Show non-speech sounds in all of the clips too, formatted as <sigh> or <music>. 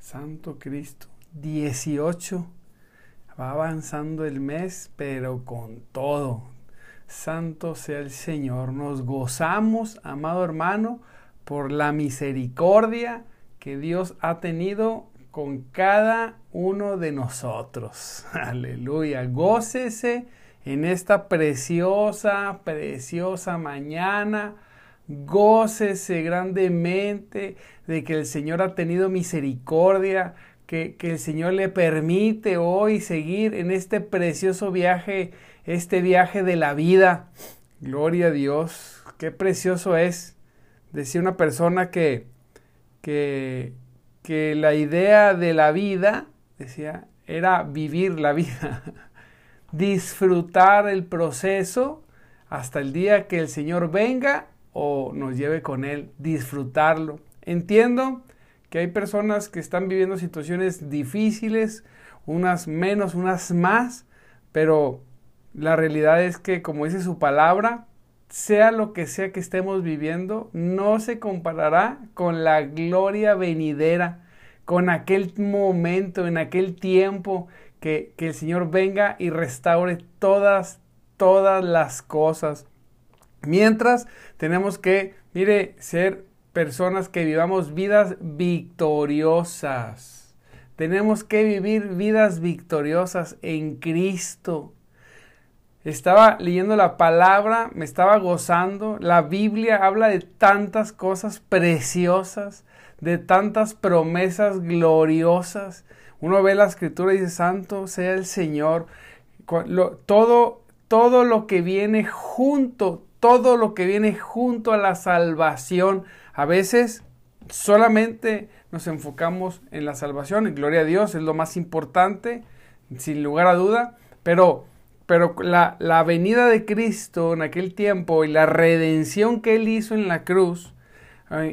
Santo Cristo. 18. Va avanzando el mes, pero con todo. Santo sea el Señor. Nos gozamos, amado hermano, por la misericordia que Dios ha tenido con cada uno de nosotros. <laughs> Aleluya. Gócese en esta preciosa, preciosa mañana Gócese grandemente de que el Señor ha tenido misericordia, que, que, el Señor le permite hoy seguir en este precioso viaje, este viaje de la vida. Gloria a Dios, qué precioso es. Decía una persona que, que, que la idea de la vida, decía, era vivir la vida, <laughs> disfrutar el proceso hasta el día que el Señor venga o nos lleve con Él, disfrutarlo. Entiendo que hay personas que están viviendo situaciones difíciles, unas menos, unas más, pero la realidad es que, como dice su palabra, sea lo que sea que estemos viviendo, no se comparará con la gloria venidera, con aquel momento, en aquel tiempo que, que el Señor venga y restaure todas, todas las cosas. Mientras tenemos que, mire, ser personas que vivamos vidas victoriosas. Tenemos que vivir vidas victoriosas en Cristo. Estaba leyendo la palabra, me estaba gozando. La Biblia habla de tantas cosas preciosas, de tantas promesas gloriosas. Uno ve la escritura y dice, Santo sea el Señor. todo, todo lo que viene junto, todo lo que viene junto a la salvación. A veces solamente nos enfocamos en la salvación, y gloria a Dios, es lo más importante, sin lugar a duda, pero, pero la, la venida de Cristo en aquel tiempo y la redención que Él hizo en la cruz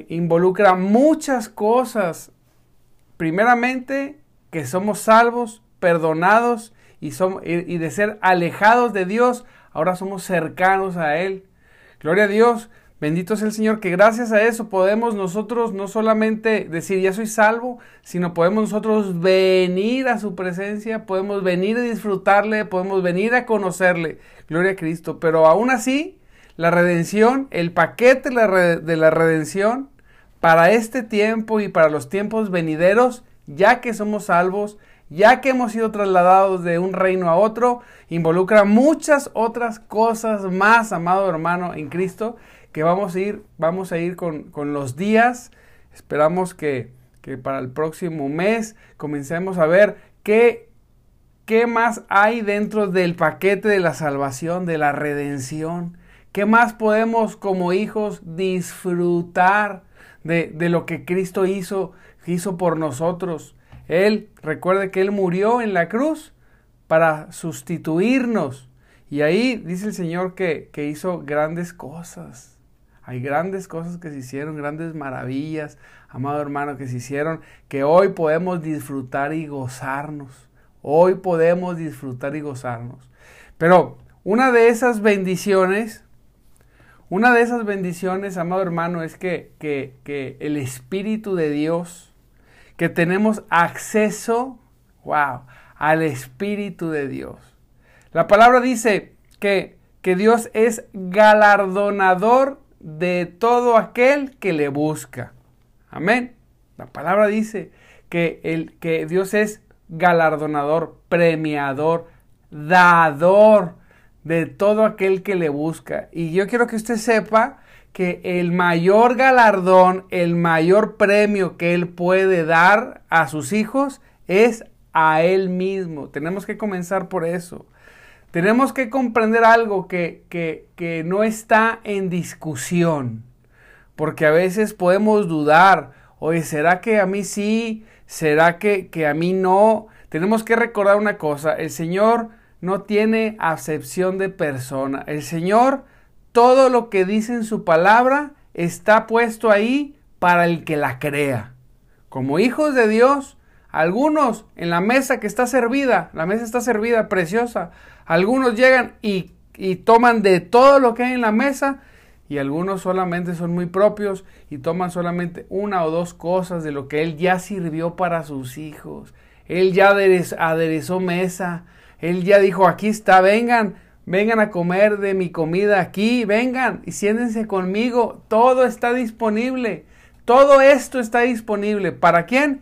involucra muchas cosas. Primeramente, que somos salvos, perdonados y, y de ser alejados de Dios, ahora somos cercanos a Él. Gloria a Dios. Bendito es el Señor que gracias a eso podemos nosotros no solamente decir ya soy salvo, sino podemos nosotros venir a su presencia, podemos venir a disfrutarle, podemos venir a conocerle. Gloria a Cristo. Pero aún así, la redención, el paquete de la redención para este tiempo y para los tiempos venideros, ya que somos salvos, ya que hemos sido trasladados de un reino a otro, involucra muchas otras cosas más, amado hermano en Cristo, que vamos a ir, vamos a ir con, los días. Esperamos que, que, para el próximo mes comencemos a ver qué, qué más hay dentro del paquete de la salvación, de la redención. ¿Qué más podemos como hijos disfrutar de, de lo que Cristo hizo, hizo por nosotros? Él, recuerde que Él murió en la cruz para sustituirnos. Y ahí dice el Señor que, que hizo grandes cosas. Hay grandes cosas que se hicieron, grandes maravillas, amado hermano, que se hicieron, que hoy podemos disfrutar y gozarnos. Hoy podemos disfrutar y gozarnos. Pero una de esas bendiciones, una de esas bendiciones, amado hermano, es que, que, que el Espíritu de Dios que tenemos acceso, wow, al Espíritu de Dios. La palabra dice que, que Dios es galardonador de todo aquel que le busca. Amén. La palabra dice que, el, que Dios es galardonador, premiador, dador de todo aquel que le busca. Y yo quiero que usted sepa que el mayor galardón, el mayor premio que Él puede dar a sus hijos es a Él mismo. Tenemos que comenzar por eso. Tenemos que comprender algo que, que, que no está en discusión, porque a veces podemos dudar Oye, ¿será que a mí sí? ¿Será que, que a mí no? Tenemos que recordar una cosa, el Señor no tiene acepción de persona. El Señor, todo lo que dice en su palabra está puesto ahí para el que la crea. Como hijos de Dios, algunos en la mesa que está servida, la mesa está servida, preciosa, algunos llegan y, toman de todo lo que hay en la mesa y algunos solamente son muy propios y toman solamente una o dos cosas de lo que Él ya sirvió para sus hijos. Él ya aderezó mesa, Él ya dijo, aquí está, vengan, vengan a comer de mi comida aquí, vengan y siéntense conmigo, todo está disponible, todo esto está disponible. ¿Para quién?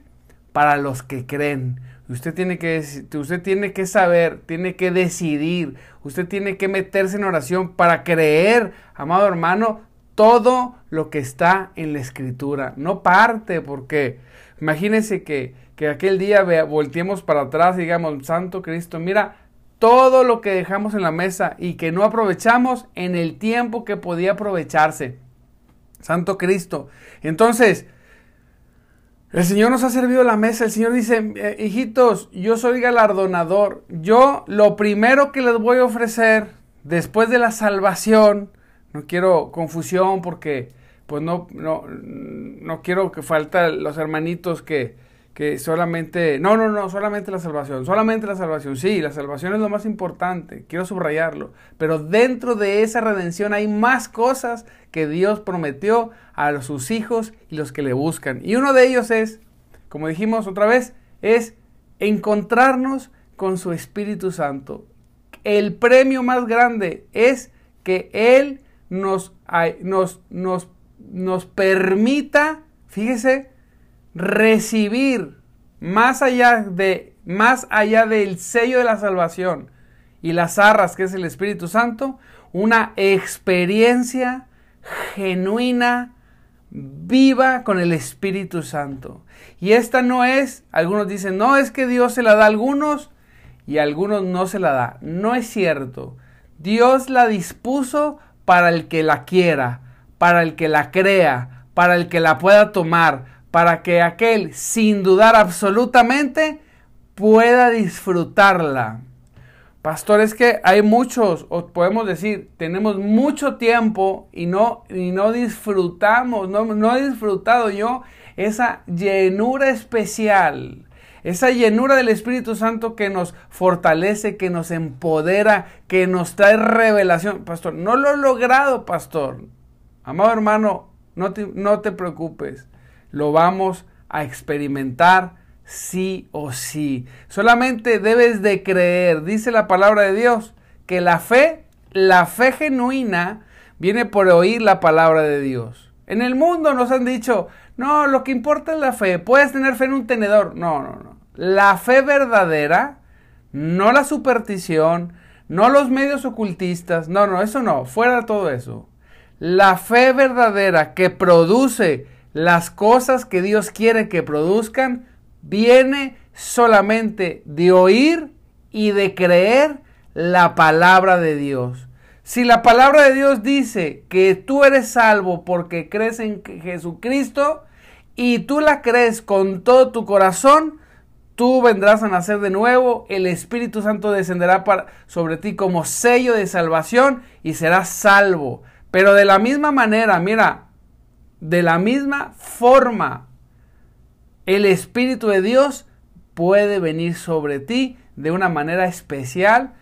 Para los que creen. Usted tiene que, usted tiene que saber, tiene que decidir, usted tiene que meterse en oración para creer, amado hermano, todo lo que está en la escritura. No parte, porque imagínese que, que aquel día volteemos para atrás y digamos, Santo Cristo, mira todo lo que dejamos en la mesa y que no aprovechamos en el tiempo que podía aprovecharse. Santo Cristo. Entonces, el Señor nos ha servido la mesa. El Señor dice, eh, hijitos, yo soy galardonador. Yo lo primero que les voy a ofrecer después de la salvación, no quiero confusión porque pues no, no, no quiero que falten los hermanitos que, que solamente, no, no, no, solamente la salvación, solamente la salvación, sí, la salvación es lo más importante, quiero subrayarlo, pero dentro de esa redención hay más cosas que Dios prometió a sus hijos y los que le buscan. Y uno de ellos es, como dijimos otra vez, es encontrarnos con su Espíritu Santo. El premio más grande es que Él nos, nos, nos, nos permita, fíjese, recibir más allá de más allá del sello de la salvación y las arras que es el Espíritu Santo, una experiencia genuina, viva con el Espíritu Santo. Y esta no es, algunos dicen, no es que Dios se la da a algunos y a algunos no se la da. No es cierto. Dios la dispuso para el que la quiera, para el que la crea, para el que la pueda tomar, para que aquel, sin dudar absolutamente, pueda disfrutarla. Pastor, es que hay muchos, o podemos decir, tenemos mucho tiempo y no, y no disfrutamos, no, no he disfrutado yo esa llenura especial, esa llenura del Espíritu Santo que nos fortalece, que nos empodera, que nos trae revelación. Pastor, no lo he logrado, pastor. Amado hermano, no no te preocupes lo vamos a experimentar sí o sí. Solamente debes de creer, dice la palabra de Dios, que la fe, la fe genuina, viene por oír la palabra de Dios. En el mundo nos han dicho, no, lo que importa es la fe, puedes tener fe en un tenedor. No, no, no. La fe verdadera, no la superstición, no los medios ocultistas, no, no, eso no, fuera todo eso. La fe verdadera que produce las cosas que Dios quiere que produzcan viene solamente de oír y de creer la palabra de Dios. Si la palabra de Dios dice que tú eres salvo porque crees en Jesucristo y tú la crees con todo tu corazón, tú vendrás a nacer de nuevo, el Espíritu Santo descenderá sobre ti como sello de salvación y serás salvo. Pero de la misma manera, mira, de la misma forma, el Espíritu de Dios puede venir sobre ti de una manera especial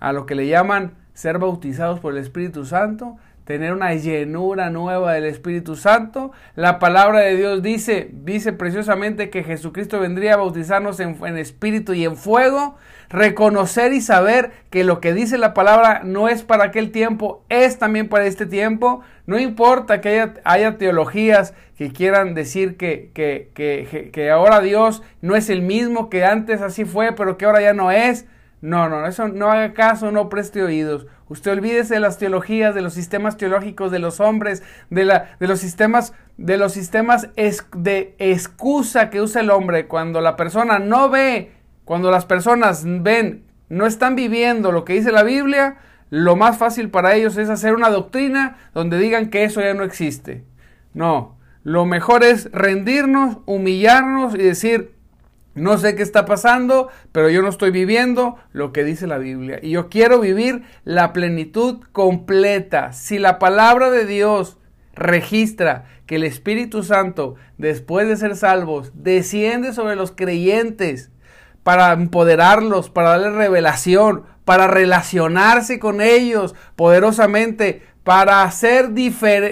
a lo que le llaman ser bautizados por el Espíritu Santo, tener una llenura nueva del Espíritu Santo. La palabra de Dios dice, dice preciosamente que Jesucristo vendría a bautizarnos en, espíritu y en fuego. Reconocer y saber que lo que dice la palabra no es para aquel tiempo, es también para este tiempo. No importa que haya, haya teologías que quieran decir que, que, que, que ahora Dios no es el mismo, que antes así fue, pero que ahora ya no es. No, no, eso no haga caso, no preste oídos. Usted olvídese de las teologías, de los sistemas teológicos de los hombres, de, la, de los sistemas, de los sistemas de excusa que usa el hombre cuando la persona no ve, cuando las personas ven, no están viviendo lo que dice la Biblia, lo más fácil para ellos es hacer una doctrina donde digan que eso ya no existe. No, lo mejor es rendirnos, humillarnos y decir, no sé qué está pasando, pero yo no estoy viviendo lo que dice la Biblia. Y yo quiero vivir la plenitud completa. Si la palabra de Dios registra que el Espíritu Santo, después de ser salvos, desciende sobre los creyentes para empoderarlos, para darles revelación, para relacionarse con ellos poderosamente, para hacer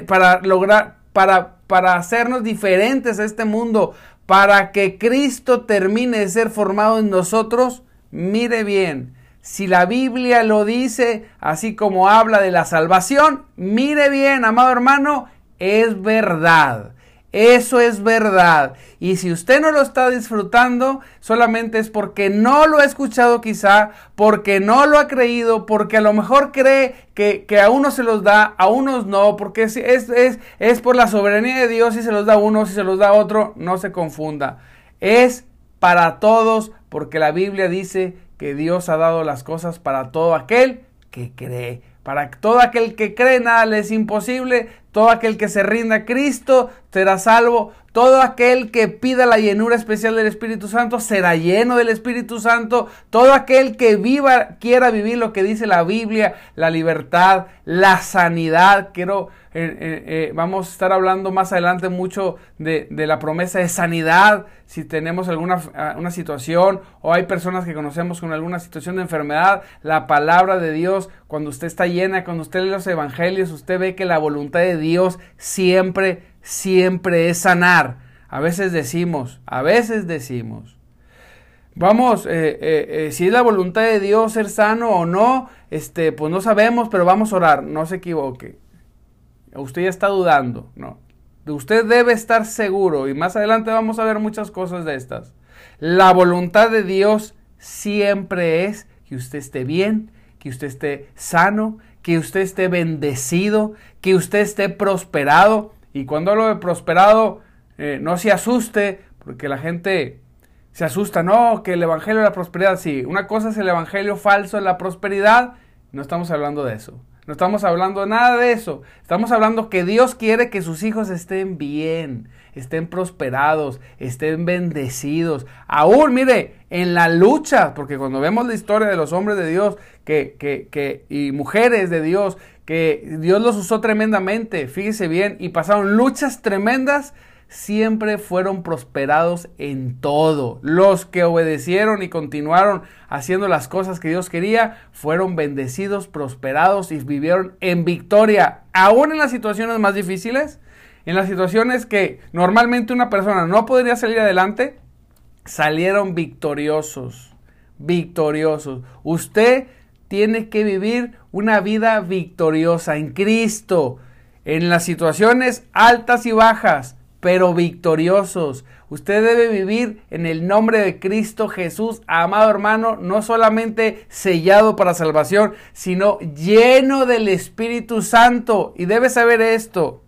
para lograr, para, para hacernos diferentes a este mundo, para que Cristo termine de ser formado en nosotros, mire bien, si la Biblia lo dice, así como habla de la salvación, mire bien, amado hermano, es verdad. Eso es verdad. Y si usted no lo está disfrutando, solamente es porque no lo ha escuchado quizá, porque no lo ha creído, porque a lo mejor cree que, a unos se los da, a unos no, porque es, es, es por la soberanía de Dios si se los da a uno, si se los da a otro, no se confunda. Es para todos, porque la Biblia dice que Dios ha dado las cosas para todo aquel que cree. Para todo aquel que cree, nada le es imposible. Todo aquel que se rinda a Cristo será salvo. Todo aquel que pida la llenura especial del Espíritu Santo será lleno del Espíritu Santo. Todo aquel que viva, quiera vivir lo que dice la Biblia, la libertad, la sanidad. Quiero eh, eh, eh, vamos a estar hablando más adelante mucho de, la promesa de sanidad, si tenemos alguna ah, una situación o hay personas que conocemos con alguna situación de enfermedad, la palabra de Dios, cuando usted está llena, cuando usted lee los evangelios, usted ve que la voluntad de Dios siempre, siempre es sanar. A veces decimos, a veces decimos, Vamos, si es la voluntad de Dios ser sano o no, este, pues no sabemos, pero vamos a orar, no se equivoque usted ya está dudando, no. Usted debe estar seguro y más adelante vamos a ver muchas cosas de estas. La voluntad de Dios siempre es que usted esté bien, que usted esté sano, que usted esté bendecido, que usted esté prosperado. Y cuando hablo de prosperado, eh, no se asuste, porque la gente se asusta, no, que el Evangelio de la prosperidad, sí, una cosa es el Evangelio falso de la prosperidad, no estamos hablando de eso. No estamos hablando nada de eso. Estamos hablando que Dios quiere que sus hijos estén bien, estén prosperados, estén bendecidos. Aún, mire, en la lucha, porque cuando vemos la historia de los hombres de Dios que, que, que, y mujeres de Dios, que Dios los usó tremendamente, fíjese bien, y pasaron luchas tremendas, siempre fueron prosperados en todo. Los que obedecieron y continuaron haciendo las cosas que Dios quería, fueron bendecidos, prosperados y vivieron en victoria, aún en las situaciones más difíciles, en las situaciones que normalmente una persona no podría salir adelante, salieron victoriosos, victoriosos. Usted tiene que vivir una vida victoriosa en Cristo, en las situaciones altas y bajas pero victoriosos. Usted debe vivir en el nombre de Cristo Jesús, amado hermano, no solamente sellado para salvación, sino lleno del Espíritu Santo. Y debe saber esto.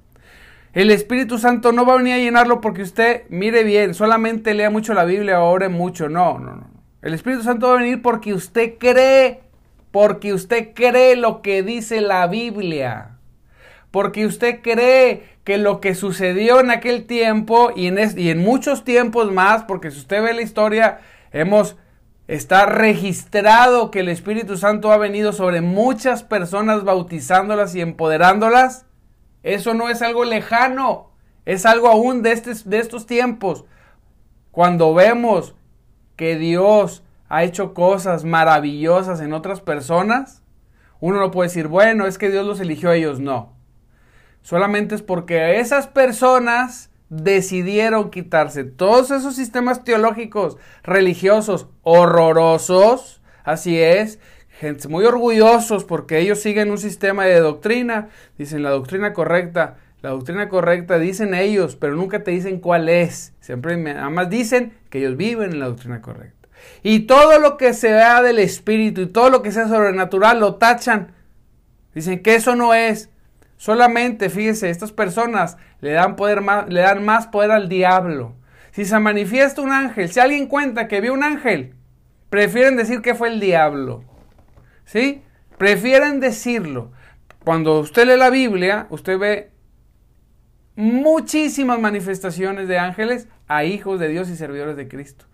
El Espíritu Santo no va a venir a llenarlo porque usted mire bien, solamente lea mucho la Biblia o ore mucho. No, no, no. El Espíritu Santo va a venir porque usted cree, porque usted cree lo que dice la Biblia porque usted cree que lo que sucedió en aquel tiempo y en, y en muchos tiempos más, porque si usted ve la historia, hemos está registrado que el Espíritu Santo ha venido sobre muchas personas bautizándolas y empoderándolas. Eso no es algo lejano, es algo aún de, de estos tiempos. Cuando vemos que Dios ha hecho cosas maravillosas en otras personas, uno no puede decir, bueno, es que Dios los eligió a ellos. No solamente es porque esas personas decidieron quitarse todos esos sistemas teológicos religiosos horrorosos, así es, gente muy orgullosos porque ellos siguen un sistema de doctrina, dicen la doctrina correcta, la doctrina correcta dicen ellos, pero nunca te dicen cuál es, siempre más dicen que ellos viven en la doctrina correcta. Y todo lo que se vea del espíritu y todo lo que sea sobrenatural lo tachan. Dicen que eso no es. Solamente, fíjese, estas personas le dan, poder más, le dan más poder al diablo. Si se manifiesta un ángel, si alguien cuenta que vio un ángel, prefieren decir que fue el diablo. ¿Sí? Prefieren decirlo. Cuando usted lee la Biblia, usted ve muchísimas manifestaciones de ángeles a hijos de Dios y servidores de Cristo.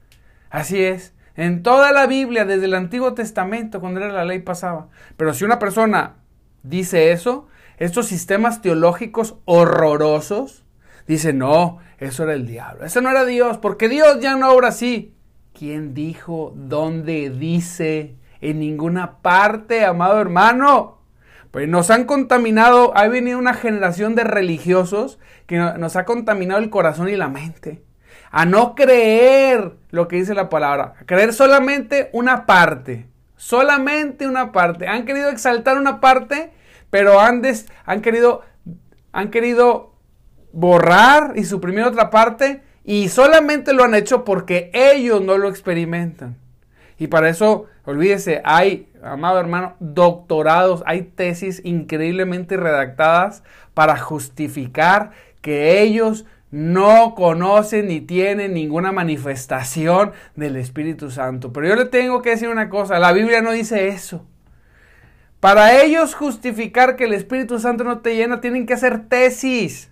Así es. En toda la Biblia, desde el Antiguo Testamento, cuando era la ley pasaba. Pero si una persona dice eso, estos sistemas teológicos horrorosos, dice, no, eso era el diablo, eso no era Dios, porque Dios ya no obra así. ¿Quién dijo? ¿Dónde dice? En ninguna parte, amado hermano. Pues nos han contaminado, ha venido una generación de religiosos que nos ha contaminado el corazón y la mente. A no creer lo que dice la palabra, a creer solamente una parte, solamente una parte. Han querido exaltar una parte, pero han, querido, han querido borrar y suprimir otra parte y solamente lo han hecho porque ellos no lo experimentan. Y para eso, olvídese, hay, amado hermano, doctorados, hay tesis increíblemente redactadas para justificar que ellos no conocen ni tienen ninguna manifestación del Espíritu Santo. Pero yo le tengo que decir una cosa, la Biblia no dice eso. Para ellos justificar que el Espíritu Santo no te llena, tienen que hacer tesis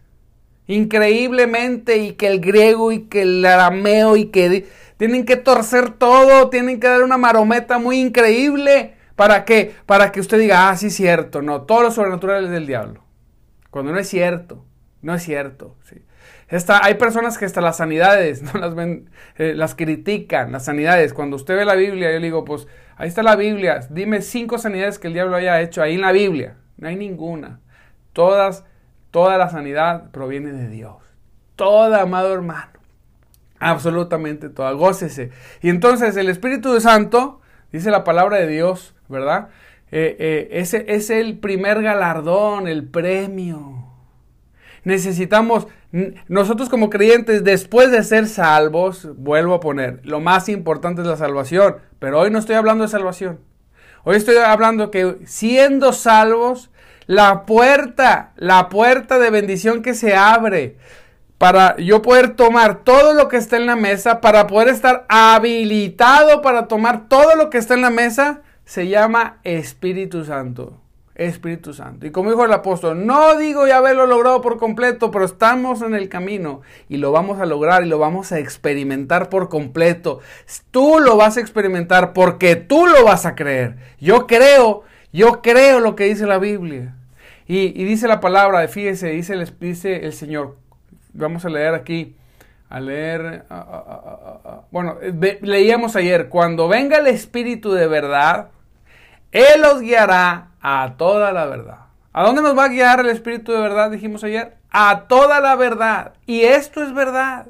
increíblemente y que el griego y que el arameo y que tienen que torcer todo, tienen que dar una marometa muy increíble para que para que usted diga, "Ah, sí es cierto." No, todo lo sobrenatural es del diablo. Cuando no es cierto, no es cierto, sí. hay personas que hasta las sanidades <laughs> no las ven, eh, las critican, las sanidades. Cuando usted ve la Biblia, yo le digo, pues ahí está la Biblia. Dime cinco sanidades que el diablo haya hecho ahí en la Biblia. No hay ninguna. Todas Toda la sanidad proviene de Dios. Toda, amado hermano. Absolutamente toda. Gócese. Y entonces el Espíritu Santo, dice la palabra de Dios, ¿verdad? Eh, eh, ese es el primer galardón, el premio. Necesitamos, nosotros como creyentes, después de ser salvos, vuelvo a poner, lo más importante es la salvación, pero hoy no estoy hablando de salvación. Hoy estoy hablando que siendo salvos, la puerta, la puerta de bendición que se abre para yo poder tomar todo lo que está en la mesa, para poder estar habilitado para tomar todo lo que está en la mesa, se llama Espíritu Santo. Espíritu Santo. Y como dijo el apóstol, no digo ya haberlo logrado por completo, pero estamos en el camino y lo vamos a lograr y lo vamos a experimentar por completo. Tú lo vas a experimentar porque tú lo vas a creer. Yo creo, yo creo lo que dice la Biblia. Y, dice la palabra, fíjese, dice el, dice el Señor. Vamos a leer aquí, a leer, bueno, leíamos ayer, cuando venga el Espíritu de verdad, Él os guiará a toda la verdad. ¿A dónde nos va a guiar el Espíritu de verdad? Dijimos ayer. A toda la verdad. Y esto es verdad.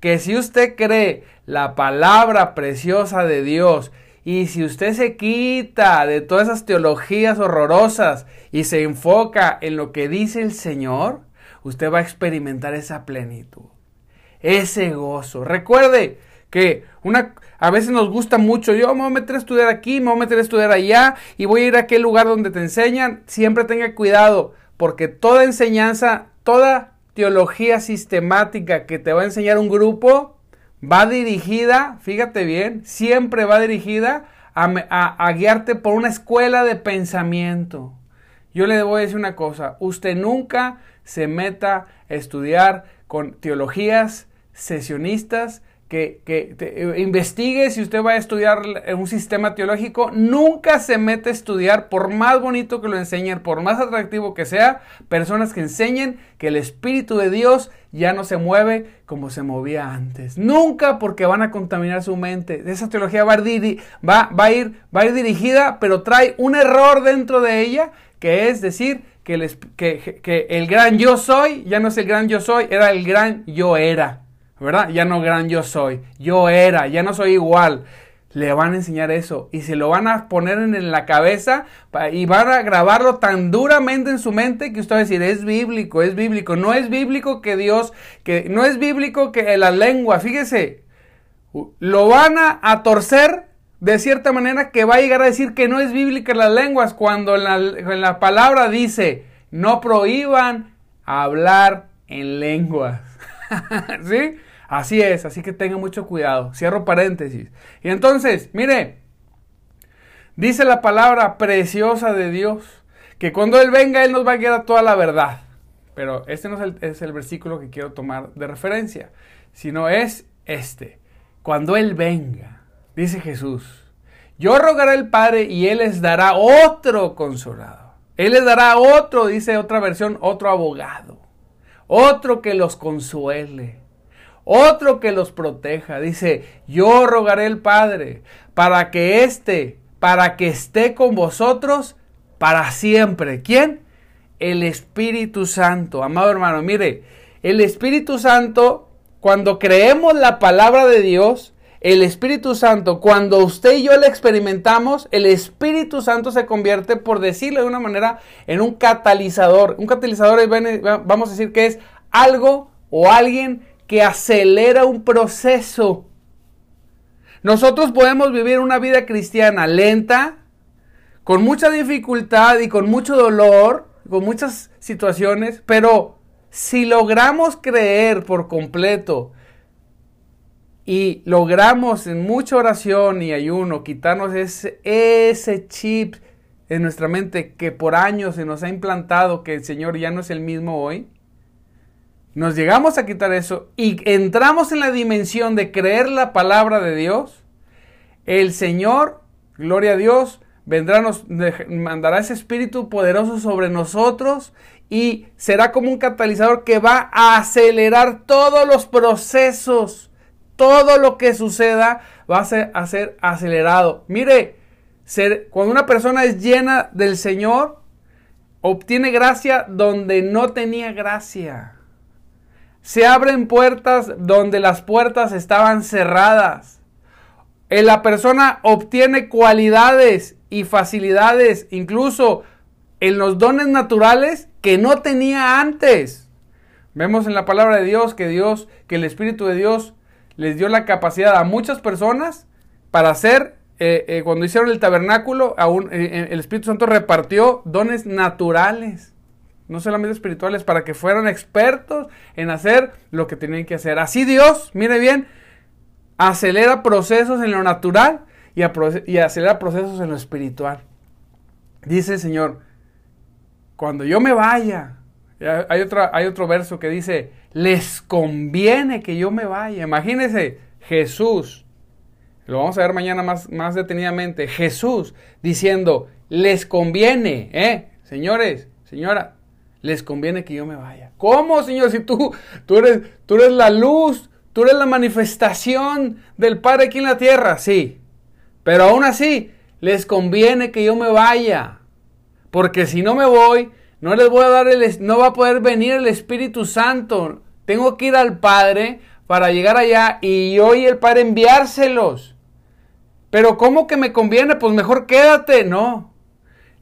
Que si usted cree la palabra preciosa de Dios y si usted se quita de todas esas teologías horrorosas y se enfoca en lo que dice el Señor, usted va a experimentar esa plenitud, ese gozo. Recuerde que una, a veces nos gusta mucho, yo me voy a meter a estudiar aquí, me voy a meter a estudiar allá y voy a ir a aquel lugar donde te enseñan. Siempre tenga cuidado, porque toda enseñanza, toda teología sistemática que te va a enseñar un grupo, va dirigida, fíjate bien, siempre va dirigida a, guiarte por una escuela de pensamiento. Yo le voy a decir una cosa, usted nunca se meta a estudiar con teologías sesionistas que, eh, investigue si usted va a estudiar un sistema teológico, nunca se mete a estudiar, por más bonito que lo enseñen, por más atractivo que sea, personas que enseñen que el Espíritu de Dios ya no se mueve como se movía antes. Nunca porque van a contaminar su mente. Esa teología va a, ir, va, va a, ir, va a ir dirigida, pero trae un error dentro de ella, que es decir, que el, que el gran yo soy ya no es el gran yo soy, era el gran yo era. ¿Verdad? Ya no gran yo soy, yo era, ya no soy igual. Le van a enseñar eso y se lo van a poner en la cabeza y van a grabarlo tan duramente en su mente que usted va a decir, es bíblico, es bíblico. No es bíblico que Dios, que no es bíblico que la lengua, fíjese, lo van a, torcer de cierta manera que va a llegar a decir que no es bíblica las lenguas cuando en la, en la palabra dice, no prohíban hablar en lenguas. <laughs> ¿Sí? Así es, así que tenga mucho cuidado. Cierro paréntesis. Y entonces, mire, dice la palabra preciosa de Dios, que cuando Él venga, Él nos va a guiar a toda la verdad. pero este no es el, es el versículo que quiero tomar de referencia, sino es este. Cuando Él venga, dice Jesús, yo rogaré al Padre y Él les dará otro consolado. Él les dará otro, dice otra versión, otro abogado. Otro que los consuele. Otro que los proteja. Dice, yo rogaré al Padre para que esté, para que esté con vosotros para siempre. ¿Quién? El Espíritu Santo. Amado hermano, mire, el Espíritu Santo, cuando creemos la palabra de Dios, el Espíritu Santo, cuando usted y yo le experimentamos, el Espíritu Santo se convierte, por decirlo de una manera, en un catalizador. Un catalizador, vamos a decir que es algo o alguien que acelera un proceso. Nosotros podemos vivir una vida cristiana lenta, con mucha dificultad y con mucho dolor, con muchas situaciones, pero si logramos creer por completo y logramos en mucha oración y ayuno quitarnos ese, chip en nuestra mente que por años se nos ha implantado que el Señor ya no es el mismo hoy, nos llegamos a quitar eso y entramos en la dimensión de creer la palabra de Dios, el Señor, gloria a Dios, vendrá, nos mandará ese espíritu poderoso sobre nosotros y será como un catalizador que va a acelerar todos los procesos todo lo que suceda va a ser, acelerado. Mire, ser, cuando una persona es llena del Señor, obtiene gracia donde no tenía gracia. Se abren puertas donde las puertas estaban cerradas. Eh, la persona obtiene cualidades y facilidades, incluso en los dones naturales que no tenía antes. Vemos en la palabra de Dios que Dios, que el Espíritu de Dios les dio la capacidad a muchas personas para hacer, eh, eh, cuando hicieron el tabernáculo, el Espíritu Santo repartió dones naturales, no solamente espirituales, para que fueran expertos en hacer lo que tenían que hacer. Así Dios, mire bien, acelera procesos en lo natural y, acelera procesos en lo espiritual. Dice el Señor, cuando yo me vaya, hay, hay otro verso que dice, les conviene que yo me vaya. Imagínense, Jesús, lo vamos a ver mañana más, más detenidamente, Jesús diciendo, les conviene, ¿eh? Señores, señora, les conviene que yo me vaya. ¿Cómo, Señor? Si tú, tú, eres, tú eres la luz, tú eres la manifestación del Padre aquí en la tierra, sí. Pero aún así, les conviene que yo me vaya. Porque si no me voy, no les voy a dar el, no va a poder venir el Espíritu Santo. Tengo que ir al Padre para llegar allá y yo y el Padre enviárselos. Pero ¿cómo que me conviene? Pues mejor quédate. No.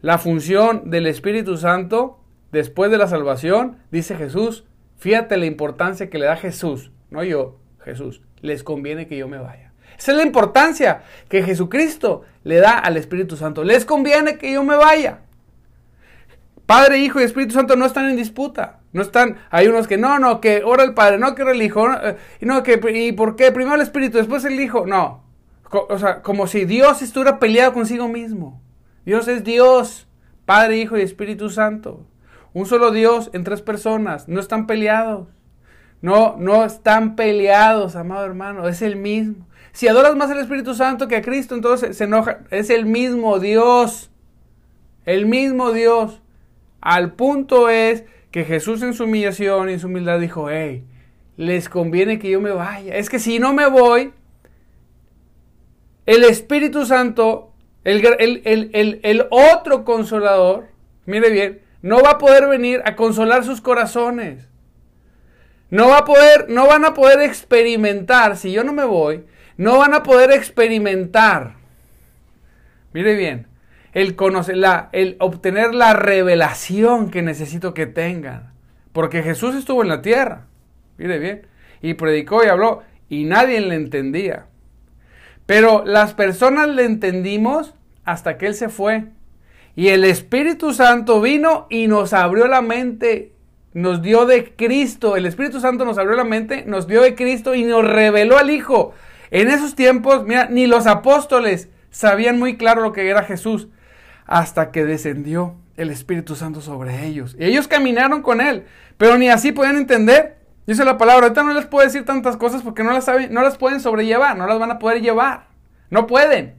La función del Espíritu Santo después de la salvación, dice Jesús, fíjate la importancia que le da Jesús, no yo, Jesús. Les conviene que yo me vaya. Esa es la importancia que Jesucristo le da al Espíritu Santo. Les conviene que yo me vaya. Padre, Hijo y Espíritu Santo no están en disputa. No están, hay unos que no, no, que ora el Padre, no que ora el Hijo, no, eh, no que, ¿y por qué? Primero el Espíritu, después el Hijo. No. O sea, como si Dios estuviera peleado consigo mismo. Dios es Dios, Padre, Hijo y Espíritu Santo. Un solo Dios en tres personas. No están peleados. No, no están peleados, amado hermano. Es el mismo. Si adoras más al Espíritu Santo que a Cristo, entonces se enoja. Es el mismo Dios. El mismo Dios. Al punto es que Jesús en su humillación y en su humildad dijo, hey, les conviene que yo me vaya. Es que si no me voy, el Espíritu Santo, el, el, otro consolador, mire bien, no va a poder venir a consolar sus corazones. No va a poder, no van a poder experimentar, si yo no me voy, no van a poder experimentar. Mire bien, el, conocer, la, el obtener la revelación que necesito que tengan. Porque Jesús estuvo en la tierra, mire bien, y predicó y habló, y nadie le entendía. Pero las personas le entendimos hasta que Él se fue. Y el Espíritu Santo vino y nos abrió la mente, nos dio de Cristo. El Espíritu Santo nos abrió la mente, nos dio de Cristo y nos reveló al Hijo. En esos tiempos, mira, ni los apóstoles sabían muy claro lo que era Jesús hasta que descendió el Espíritu Santo sobre ellos. Y ellos caminaron con Él, pero ni así podían entender. Dice la palabra, ahorita no les puedo decir tantas cosas porque no las, saben, no las pueden sobrellevar, no las van a poder llevar. No pueden.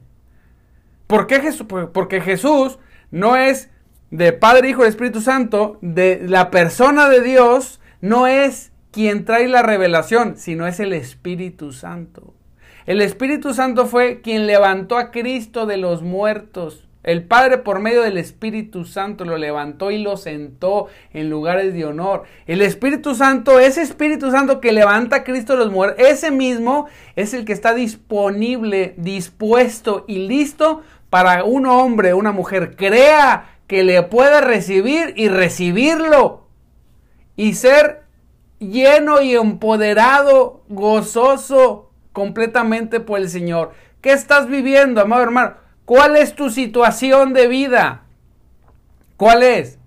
¿Por qué Jesús? Porque Jesús no es de Padre, Hijo y Espíritu Santo, de la persona de Dios, no es quien trae la revelación, sino es el Espíritu Santo. El Espíritu Santo fue quien levantó a Cristo de los muertos. El Padre por medio del Espíritu Santo lo levantó y lo sentó en lugares de honor. El Espíritu Santo, ese Espíritu Santo que levanta a Cristo de los muertos, ese mismo es el que está disponible, dispuesto y listo para un hombre, una mujer, crea que le pueda recibir y recibirlo y ser lleno y empoderado, gozoso completamente por el Señor. ¿Qué estás viviendo, amado hermano? ¿Cuál es tu situación de vida? ¿Cuál es?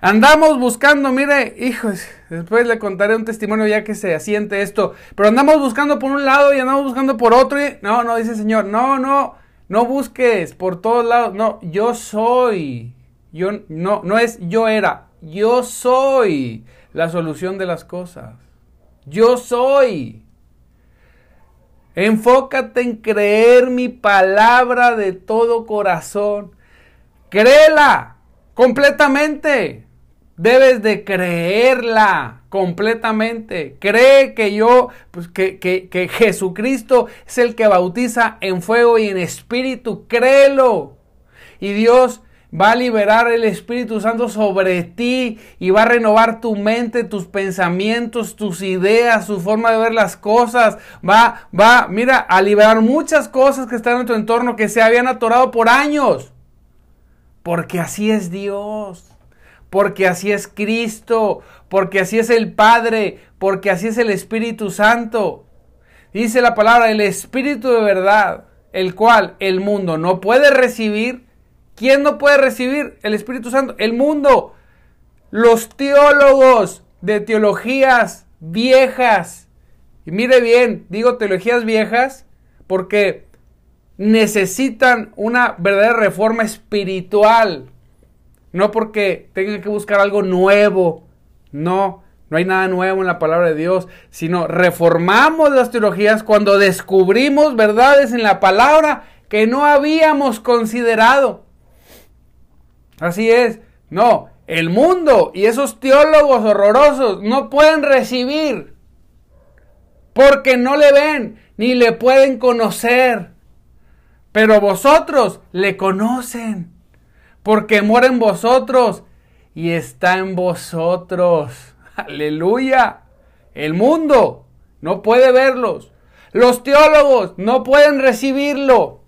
Andamos buscando, mire, hijos, después le contaré un testimonio ya que se asiente esto, pero andamos buscando por un lado y andamos buscando por otro y no, no, dice el Señor, no, no, no busques por todos lados, no, yo soy, yo, no, no es yo era, yo soy la solución de las cosas, yo soy. Enfócate en creer mi palabra de todo corazón. Créela completamente. Debes de creerla completamente. Cree que yo, pues que, que, que Jesucristo es el que bautiza en fuego y en espíritu. Créelo. Y Dios va a liberar el Espíritu Santo sobre ti y va a renovar tu mente, tus pensamientos, tus ideas, su forma de ver las cosas. Va, va, mira, a liberar muchas cosas que están en tu entorno que se habían atorado por años. Porque así es Dios. Porque así es Cristo. Porque así es el Padre. Porque así es el Espíritu Santo. Dice la palabra, el Espíritu de verdad, el cual el mundo no puede recibir ¿Quién no puede recibir el Espíritu Santo? El mundo. Los teólogos de teologías viejas. Y mire bien, digo teologías viejas porque necesitan una verdadera reforma espiritual. No porque tengan que buscar algo nuevo. No, no hay nada nuevo en la palabra de Dios, sino reformamos las teologías cuando descubrimos verdades en la palabra que no habíamos considerado. Así es. No, el mundo y esos teólogos horrorosos no pueden recibir porque no le ven ni le pueden conocer. Pero vosotros le conocen porque mora en vosotros y está en vosotros. Aleluya. El mundo no puede verlos. Los teólogos no pueden recibirlo.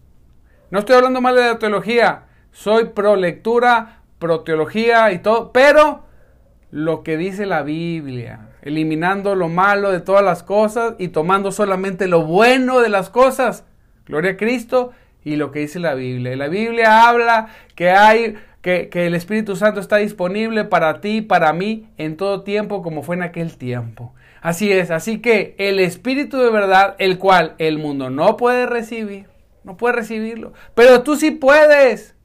No estoy hablando mal de la teología soy pro lectura, pro teología y todo, pero lo que dice la Biblia, eliminando lo malo de todas las cosas y tomando solamente lo bueno de las cosas. Gloria a Cristo y lo que dice la Biblia. La Biblia habla que hay que, que, el Espíritu Santo está disponible para ti, para mí, en todo tiempo, como fue en aquel tiempo. Así es, así que el Espíritu de verdad, el cual el mundo no puede recibir, no puede recibirlo, pero tú sí puedes.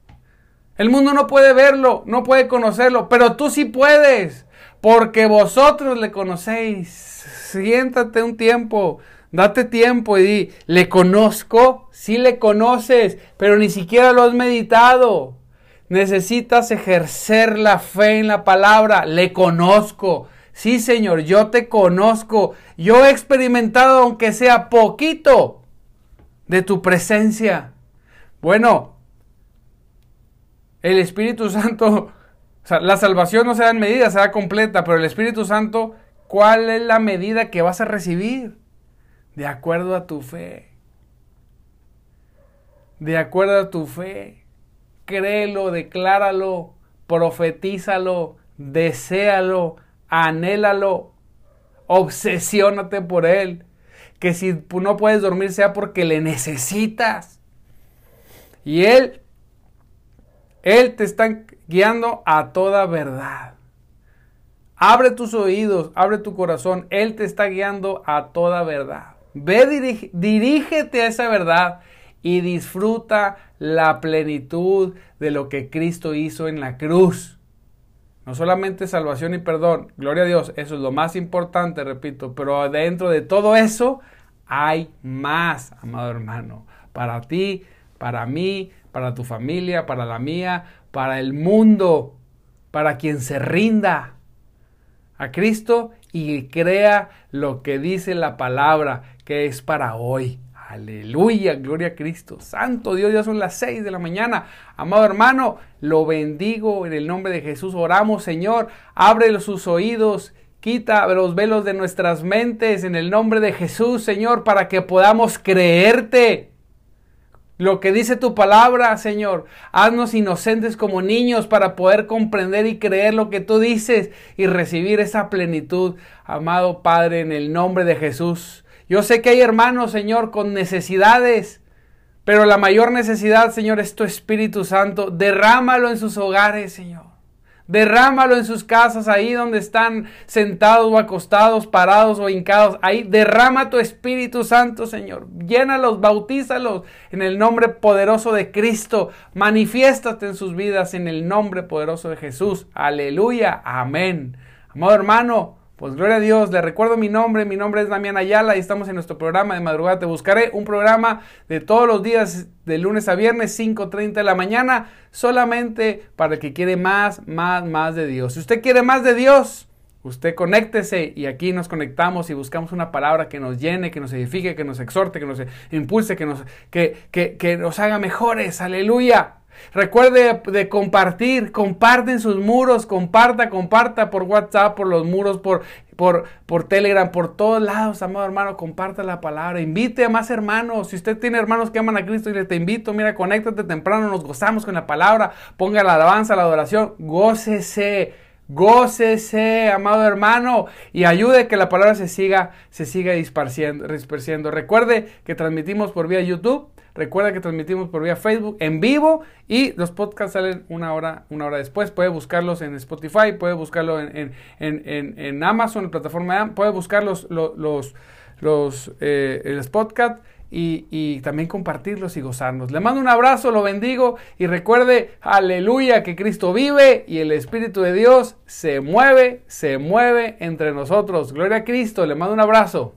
El mundo no puede verlo, no puede conocerlo, pero tú sí puedes, porque vosotros le conocéis. Siéntate un tiempo, date tiempo y di, ¿le conozco? Sí le conoces, pero ni siquiera lo has meditado. Necesitas ejercer la fe en la palabra, le conozco. Sí, Señor, yo te conozco. Yo he experimentado, aunque sea poquito, de tu presencia. Bueno, el Espíritu Santo, <laughs> la salvación no se da en medida, se da completa, pero el Espíritu Santo, ¿cuál es la medida que vas a recibir? De acuerdo a tu fe. De acuerdo a tu fe. Créelo, decláralo, profetízalo, deséalo, anhélalo, obsesiónate por él. Que si no puedes dormir sea porque le necesitas. Y él él te está guiando a toda verdad. Abre tus oídos, abre tu corazón. Él te está guiando a toda verdad. Ve, dirígete a esa verdad y disfruta la plenitud de lo que Cristo hizo en la cruz. No solamente salvación y perdón, gloria a Dios, eso es lo más importante, repito, pero dentro de todo eso hay más, amado hermano, para ti, para mí, para tu familia, para la mía, para el mundo, para quien se rinda a Cristo y crea lo que dice la palabra, que es para hoy. Aleluya, gloria a Cristo. Santo Dios, ya son las seis de la mañana. Amado hermano, lo bendigo en el nombre de Jesús. Oramos, Señor. Abre sus oídos. Quita los velos de nuestras mentes en el nombre de Jesús, Señor, para que podamos creerte lo que dice tu palabra, Señor. Haznos inocentes como niños para poder comprender y creer lo que tú dices y recibir esa plenitud, amado Padre, en el nombre de Jesús. Yo sé que hay hermanos, Señor, con necesidades, pero la mayor necesidad, Señor, es tu Espíritu Santo. Derrámalo en sus hogares, Señor. Derrámalo en sus casas, ahí donde están sentados o acostados, parados o hincados. Ahí derrama tu Espíritu Santo, Señor. Llénalos, bautízalos en el nombre poderoso de Cristo. Manifiéstate en sus vidas en el nombre poderoso de Jesús. Aleluya. Amén. Amado hermano, pues gloria a Dios, le recuerdo mi nombre, mi nombre es Damián Ayala y estamos en nuestro programa de madrugada. Te buscaré un programa de todos los días, de lunes a viernes, 5.30 de la mañana, solamente para el que quiere más, más, más de Dios. Si usted quiere más de Dios, usted conéctese y aquí nos conectamos y buscamos una palabra que nos llene, que nos edifique, que nos exhorte, que nos impulse, que nos, que, que, que nos haga mejores. Aleluya. Recuerde de compartir, comparten sus muros, comparta, comparta por WhatsApp, por los muros, por, por, por Telegram, por todos lados, amado hermano, comparta la palabra, invite a más hermanos, si usted tiene hermanos que aman a Cristo y le te invito, mira, conéctate temprano, nos gozamos con la palabra, ponga la alabanza, la adoración, gócese. Gócese, amado hermano, y ayude que la palabra se siga, se siga dispersiendo. Recuerde que transmitimos por vía YouTube, Recuerda que transmitimos por vía Facebook en vivo y los podcasts salen una hora, una hora después. Puede buscarlos en Spotify, puede buscarlo en, en, en, Amazon, en plataforma puede buscar los, los, los, eh, podcast y, y, también compartirlos y gozarnos. Le mando un abrazo, lo bendigo y recuerde, aleluya, que Cristo vive y el Espíritu de Dios se mueve, se mueve entre nosotros. Gloria a Cristo, le mando un abrazo.